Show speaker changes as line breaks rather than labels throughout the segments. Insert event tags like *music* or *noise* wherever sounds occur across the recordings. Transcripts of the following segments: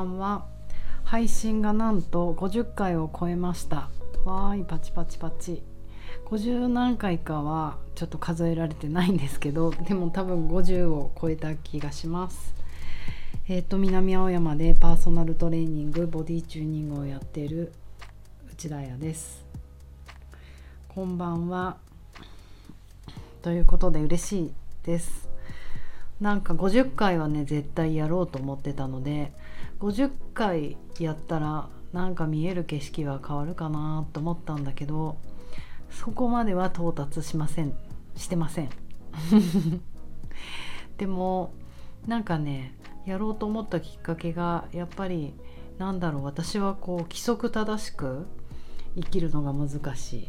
んは配信がなんと50回を超えました。わーいパチパチパチ。50何回かはちょっと数えられてないんですけどでも多分50を超えた気がします。えっ、ー、と南青山でパーソナルトレーニングボディチューニングをやっている内田彩です。こんばんは。ということで嬉しいです。なんか50回はね絶対やろうと思ってたので50回やったらなんか見える景色は変わるかなと思ったんだけどそこまでは到達しません。してません。*laughs* でもなんかねやろうと思ったきっかけがやっぱりなんだろう私はこう規則正しく生きるのが難しい。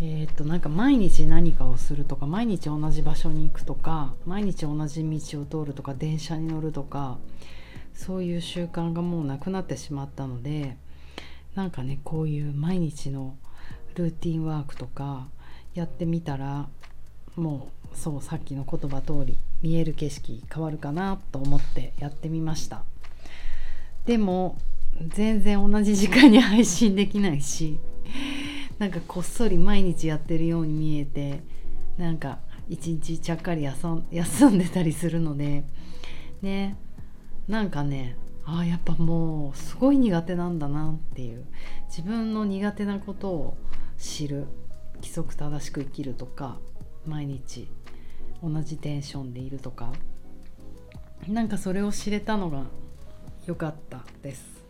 えー、っとなんか毎日何かをするとか毎日同じ場所に行くとか毎日同じ道を通るとか電車に乗るとかそういう習慣がもうなくなってしまったのでなんかねこういう毎日のルーティンワークとかやってみたらもうそうさっきの言葉通り見える景色変わるかなと思ってやってみました。でも全然同じ時間に配信できないしなんかこっそり毎日やってるように見えてなんか一日ちゃっかり休ん *laughs* でたりするのでねなんかねあやっぱもうすごい苦手なんだなっていう。自分の苦手なことを知る規則正しく生きるとか毎日同じテンションでいるとかなんかそれを知れたのが良かったです。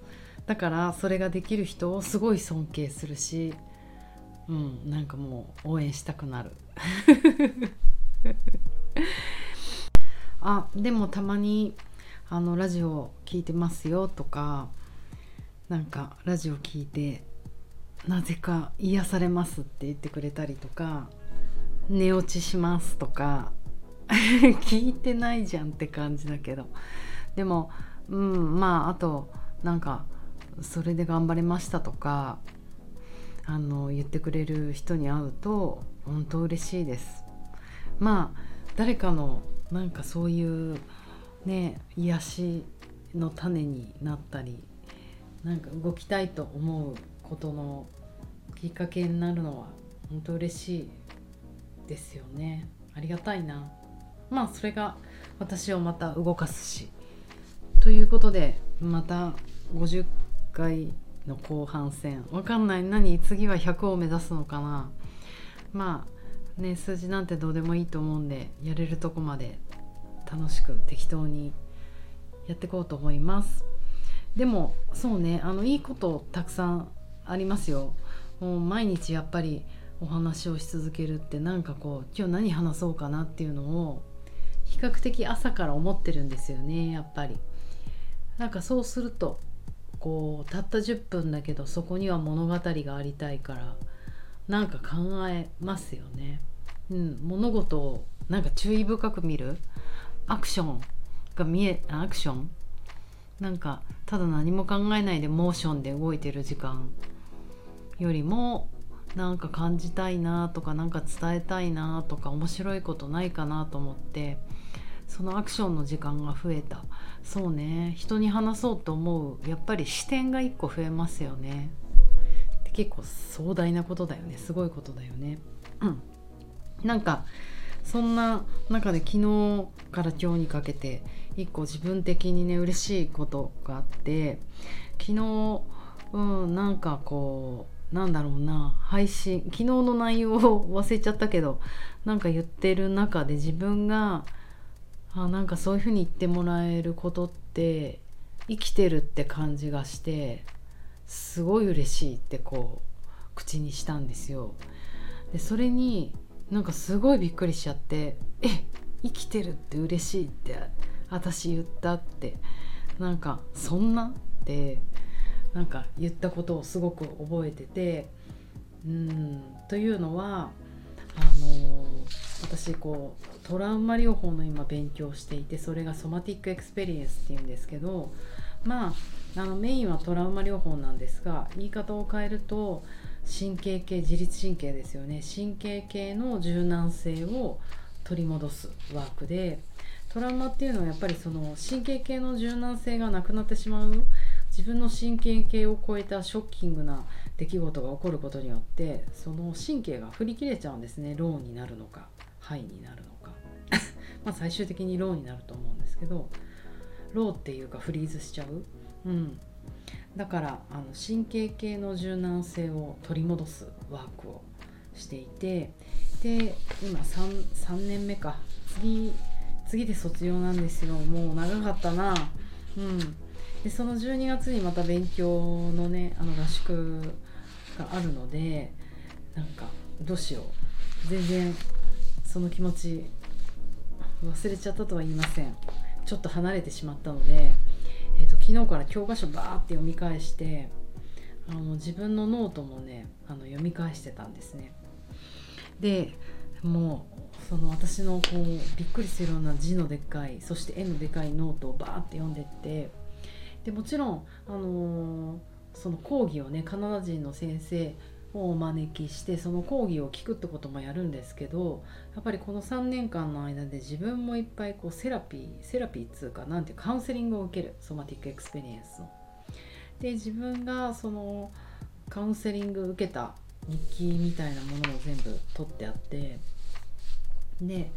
だからそれができる人をすごい尊敬するしうんなんかもう応援したくなる。あでもたまにあのラジオ聞いてますよとかなんかラジオ聞いてなぜか癒されますって言ってくれたりとか寝落ちしますとか *laughs* 聞いてないじゃんって感じだけど。でもうんまああとなんかそれで頑張れましたとかあの言ってくれる人に会うと本当嬉しいです。まあ誰かのなんかそういうね癒しの種になったりなんか動きたいと思うことのきっかけになるのは本当嬉しいですよね。ありがたいな。まあそれが私をまた動かすし。ということでまた50回の後半戦。わかんない。何次は100を目指すのかな。まあね数字なんてどうでもいいと思うんでやれるとこまで楽しく適当にやっていこうと思います。でもそうねあのいいことたくさんありますよ。もう毎日やっぱりお話をし続けるってなんかこう今日何話そうかなっていうのを比較的朝から思ってるんですよねやっぱり。なんかそうするとこうたった10分だけどそこには物語がありたいからなんか考えますよね。うん、物事をなんか注意深く見る？アクションが見えアクション？なんかただ何も考えないでモーションで動いてる時間よりもなんか感じたいなとかなんか伝えたいなとか面白いことないかなと思ってそのアクションの時間が増えた。そうね。人に話そうと思うやっぱり視点が1個増えますよね。結構壮大なことだよね。すごいことだよね。うん。なんかそんな中で昨日から今日にかけて1個自分的にね嬉しいことがあって昨日うんなんかこうなんだろうな配信昨日の内容を忘れちゃったけどなんか言ってる中で自分があなんかそういうふうに言ってもらえることって生きてるって感じがしてすごい嬉しいってこう口にしたんですよ。でそれになんかすごいびっくりしちゃって「え生きてるって嬉しい」って私言ったってなんか「そんな?」ってなんか言ったことをすごく覚えててうんというのはあの私こうトラウマ療法の今勉強していてそれが somatic experience っていうんですけどまああのメインはトラウマ療法なんですが言い方を変えると神経系自律神経ですよね。神経系の柔軟性を取り戻すワークでトラウマっていうのはやっぱりその神経系の柔軟性がなくなってしまう自分の神経系を超えたショッキングな出来事が起こることによってその神経が振り切れちゃうんですね。ローンになるのか。ハイになるのか。*laughs* ま最終的にローになると思うんですけどローっていうかフリーズしちゃう、うん、だからあの神経系の柔軟性を取り戻すワークをしていてで今 3, 3年目か。次次で卒業なんですよ。もう長かったな。うん。でその12月にまた勉強のねあの合宿があるのでなんかどうしよう。全然その気持ち忘れちゃったとは言いません。ちょっと離れてしまったので、えーと、昨日から教科書バーって読み返してあの自分のノートもねあの読み返してたんですね。でもうその私のこうびっくりするような字のでっかいそして絵のでかいノートをバーって読んでってでもちろん、あのー、その講義をねカナダ人の先生をお招きしてその講義を聞くってこともやるんですけどやっぱりこの3年間の間で自分もいっぱいこうセラピーセラピーっつうかなんていうカウンセリングを受ける somatic experience の。で自分がそのカウンセリング受けた日記みたいなものも全部取ってあってで、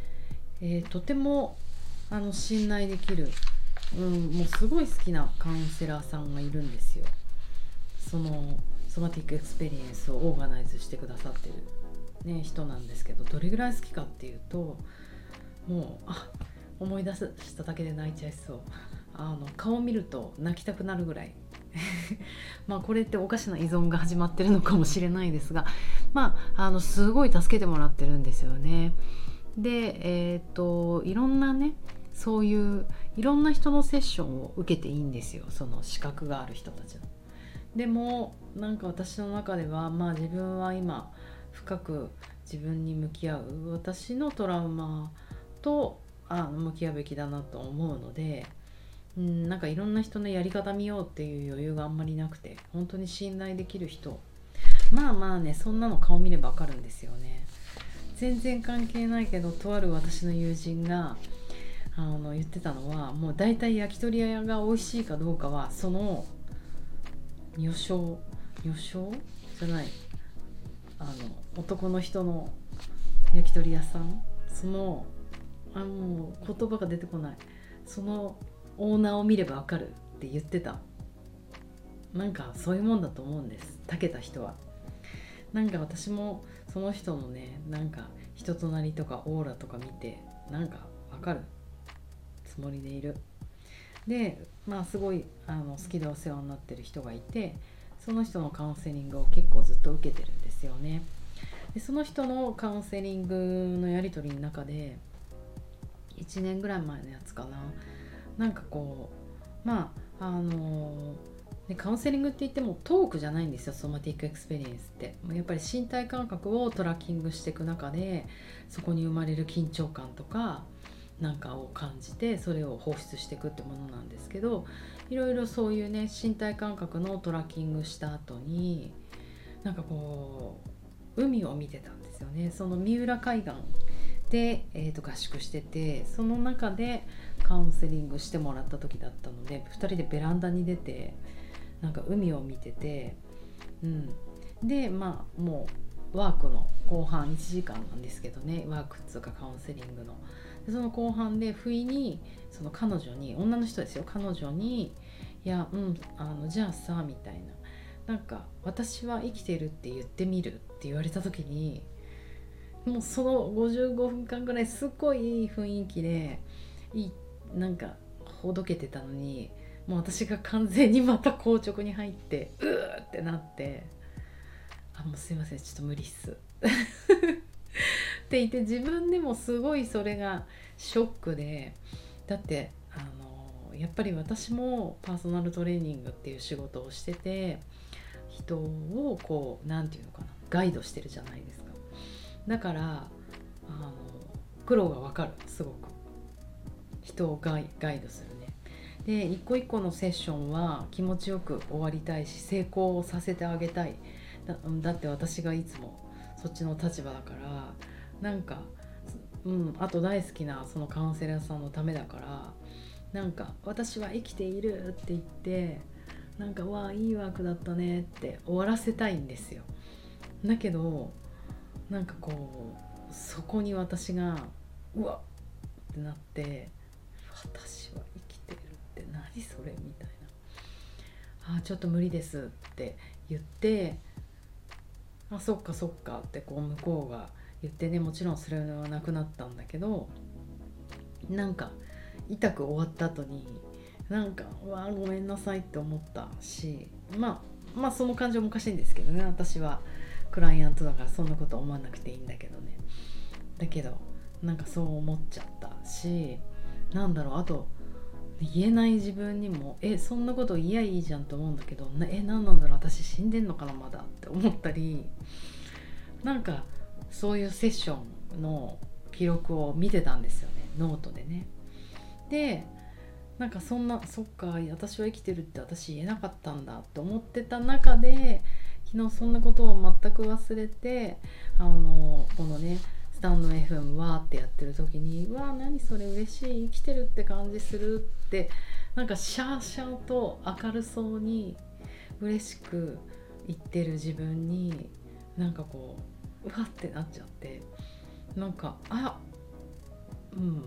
えー、とてもあの信頼できるうん、もうすごい好きなカウンセラーさんがいるんですよその somatic experience をオーガナイズしてくださってる、ね、人なんですけどどれぐらい好きかっていうともうあ思い出しただけで泣いちゃいそうあの顔見ると泣きたくなるぐらい *laughs* まあこれっておかしな依存が始まってるのかもしれないですがまああのすごい助けてもらってるんですよね。でえっ、ー、といろんなねそういういろんな人のセッションを受けていいんですよその資格がある人たちの。でもなんか私の中ではまあ自分は今深く自分に向き合う私のトラウマとあ向き合うべきだなと思うので、うん、なんかいろんな人のやり方見ようっていう余裕があんまりなくて本当に信頼できる人まあまあねそんなの顔見ればわかるんですよね。全然関係ないけどとある私の友人があの言ってたのはもう大体焼き鳥屋が美味しいかどうかはその女性？女性？じゃない。あの男の人の焼き鳥屋さん？そのあもう言葉が出てこない。そのオーナーを見ればわかるって言ってた。なんかそういうもんだと思うんです。たけた人は。なんか私もその人のねなんか人となりとかオーラとか見てなんかわかるつもりでいる。でまあすごいあの好きでお世話になってる人がいてその人のカウンセリングを結構ずっと受けてるんですよね。でその人のカウンセリングのやり取りの中で1年ぐらい前のやつかな。なんかこうまああのでカウンセリングって言ってもトークじゃないんですよソマティックエクスペリエンスって。やっぱり身体感覚をトラッキングしていく中でそこに生まれる緊張感とかなんかを感じてそれを放出していくってものなんですけどいろいろそういうね身体感覚のトラッキングした後になんかこう海を見てたんですよねその三浦海岸で、えー、と合宿しててその中でカウンセリングしてもらった時だったので2人でベランダに出てなんか海を見てて、うん、でまあもうワークの後半1時間なんですけどねワークっつうかカウンセリングの。でその後半で不意にその彼女に女の人ですよ。彼女に「いやうんあのじゃあさ」みたいな。なんか「私は生きてるって言ってみる」って言われた時にもうその55分間ぐらいすっごいいい雰囲気でいいなんかほどけてたのにもう私が完全にまた硬直に入ってうーってなって「あもうすいませんちょっと無理っす」っていて自分でもすごいそれがショックでだってあのやっぱり私もパーソナルトレーニングっていう仕事をしてて人をこう何て言うのかなガイドしてるじゃないですか。だからあの苦労がわかるすごく。人をガイガイドするね。で一個一個のセッションは気持ちよく終わりたいし成功させてあげたい。だって私がいつもそっちの立場だからなんか、うん、あと大好きなそのカウンセラーさんのためだからなんか私は生きているって言ってなんか「わあいいワークだったね」って終わらせたいんですよだけどなんかこうそこに私が「うわっ!」ってなって「私は生きてるって何それ?」みたいな「あちょっと無理です」って言って「あそっかそっか」ってこう向こうが言ってねもちろんそれはなくなったんだけどなんか痛く終わった後になんか「わあごめんなさい」って思ったしまあまあその感情もおかしいんですけどね私はクライアントだからそんなこと思わなくていいんだけどね。だけどなんかそう思っちゃったしなんだろうあと言えない自分にもえそんなこと言えばいいじゃんと思うんだけどえ何なんだろう私死んでんのかなまだって思ったりなんかそういうセッションの記録を見てたんですよねノートでね。でなんかそんなそっか私は生きてるって私言えなかったんだって思ってた中で昨日そんなことを全く忘れてあのこのねスタンド FM わーってやってる時に「うわー何それ嬉しい生きてるって感じする」ってなんかシャーシャーと明るそうに嬉しく言ってる自分になんかこううわってなっちゃってなんかあうん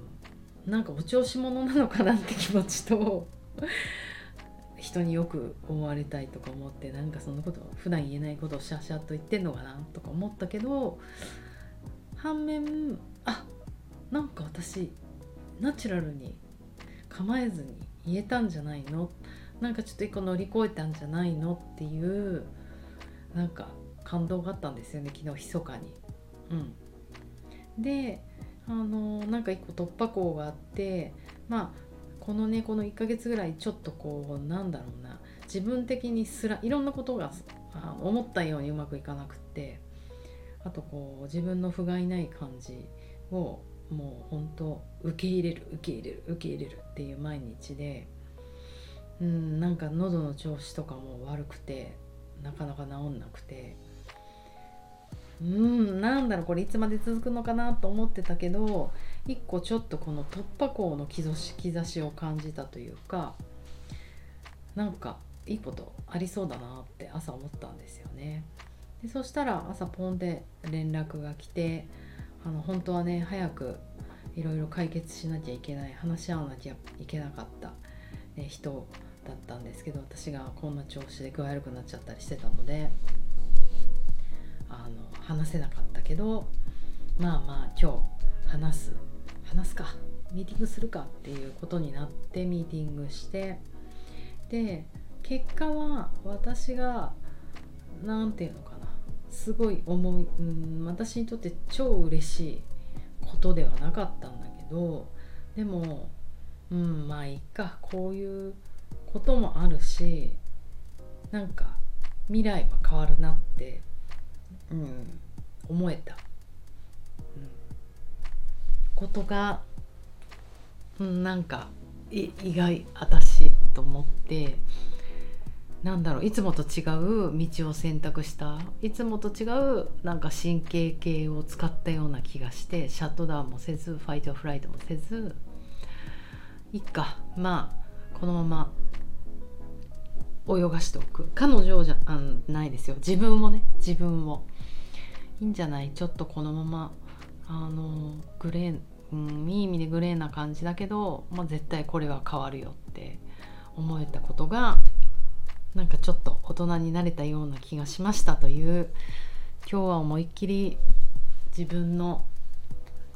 なんかお調子者なのかなって気持ちと *laughs* 人によく思われたいとか思ってなんかそんなこと普段言えないことをシャーシャーと言ってんのかなとか思ったけど反面あなんか私ナチュラルに構えずに言えたんじゃないの？なんかちょっと一個乗り越えたんじゃないの？っていうなんか感動があったんですよね昨日密かに。うん、であのなんか一個突破口があってまあこのねこの1ヶ月ぐらいちょっとこうなんだろうな自分的にすらいろんなことが思ったようにうまくいかなくって。あとこう自分の不甲斐ない感じをもう本当受け入れる受け入れる受け入れるっていう毎日でうんなんか喉の調子とかも悪くてなかなか治んなくてうんなんだろうこれいつまで続くのかなと思ってたけど一個ちょっとこの突破口の兆し兆しを感じたというかなんかいいことありそうだなって朝思ったんですよね。でそしたら朝ポンで連絡が来てあの本当はね早くいろいろ解決しなきゃいけない話し合わなきゃいけなかった、ね、人だったんですけど私がこんな調子で具合悪くなっちゃったりしてたのであの話せなかったけどまあまあ今日話す話すかミーティングするかっていうことになってミーティングしてで結果は私が何て言うのかなすごい思い、うん、私にとって超嬉しいことではなかったんだけどでもうんまあいっかこういうこともあるしなんか未来は変わるなって、うん、思えた、うん、ことが、うん、なんか意外私と思ってなんだろういつもと違う道を選択したいつもと違うなんか神経系を使ったような気がしてシャットダウンもせずファイトフライトもせずいっか。まあこのまま泳がしておく。彼女じゃないですよ。自分をね。自分を。いいんじゃない？ちょっとこのままあのグレー、うん、いい意味でグレーな感じだけど、まあ、絶対これは変わるよって思えたことがなんかちょっと大人になれたような気がしましたという今日は思いっきり自分の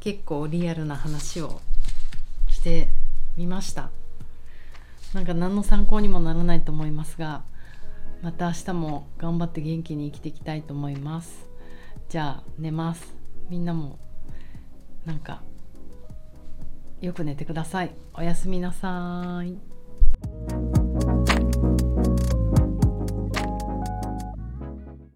結構リアルな話をしてみました。なんか何の参考にもならないと思いますがまた明日も頑張って元気に生きていきたいと思います。じゃあ寝ます。みんなもなんかよく寝てください。おやすみなさい。